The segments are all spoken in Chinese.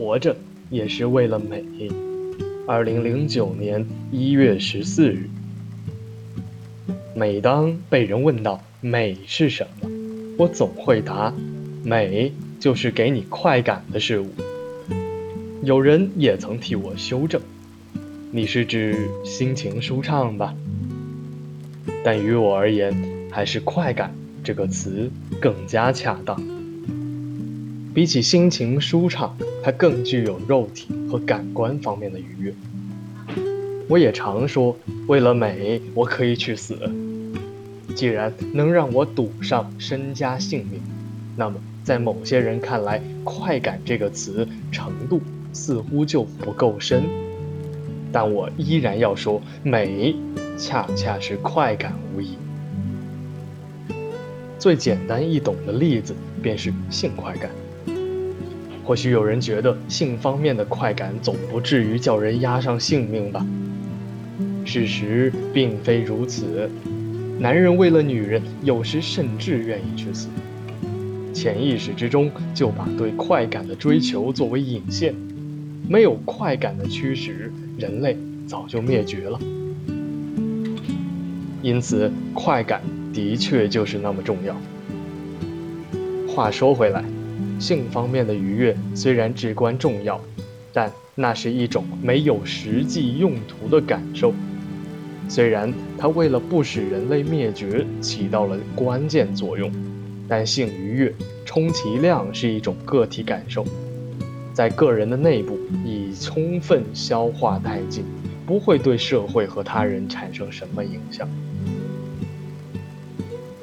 活着也是为了美。二零零九年一月十四日，每当被人问到美是什么，我总会答：美就是给你快感的事物。有人也曾替我修正：你是指心情舒畅吧？但于我而言，还是快感这个词更加恰当。比起心情舒畅，它更具有肉体和感官方面的愉悦。我也常说，为了美，我可以去死。既然能让我赌上身家性命，那么在某些人看来，快感这个词程度似乎就不够深。但我依然要说，美恰恰是快感无疑。最简单易懂的例子便是性快感。或许有人觉得性方面的快感总不至于叫人押上性命吧？事实并非如此，男人为了女人，有时甚至愿意去死。潜意识之中就把对快感的追求作为引线，没有快感的驱使，人类早就灭绝了。因此，快感的确就是那么重要。话说回来。性方面的愉悦虽然至关重要，但那是一种没有实际用途的感受。虽然它为了不使人类灭绝起到了关键作用，但性愉悦充其量是一种个体感受，在个人的内部已充分消化殆尽，不会对社会和他人产生什么影响。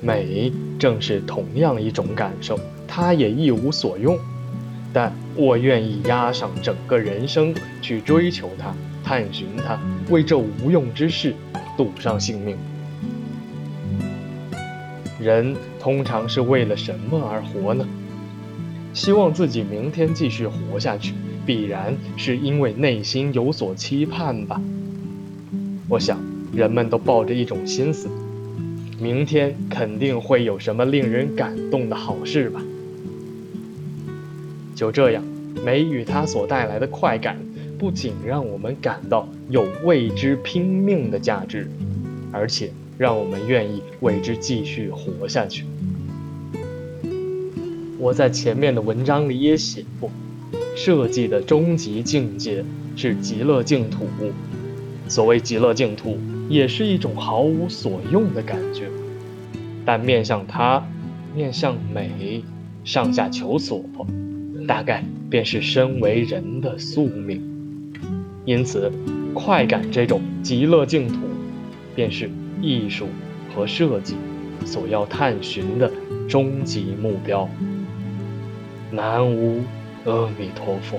美正是同样一种感受。他也一无所用，但我愿意押上整个人生去追求它、探寻它，为这无用之事赌上性命。人通常是为了什么而活呢？希望自己明天继续活下去，必然是因为内心有所期盼吧。我想，人们都抱着一种心思：明天肯定会有什么令人感动的好事吧。就这样，美与它所带来的快感，不仅让我们感到有为之拼命的价值，而且让我们愿意为之继续活下去。我在前面的文章里也写过，设计的终极境界是极乐净土。所谓极乐净土，也是一种毫无所用的感觉，但面向它，面向美，上下求索。大概便是身为人的宿命，因此，快感这种极乐净土，便是艺术和设计所要探寻的终极目标。南无阿弥陀佛。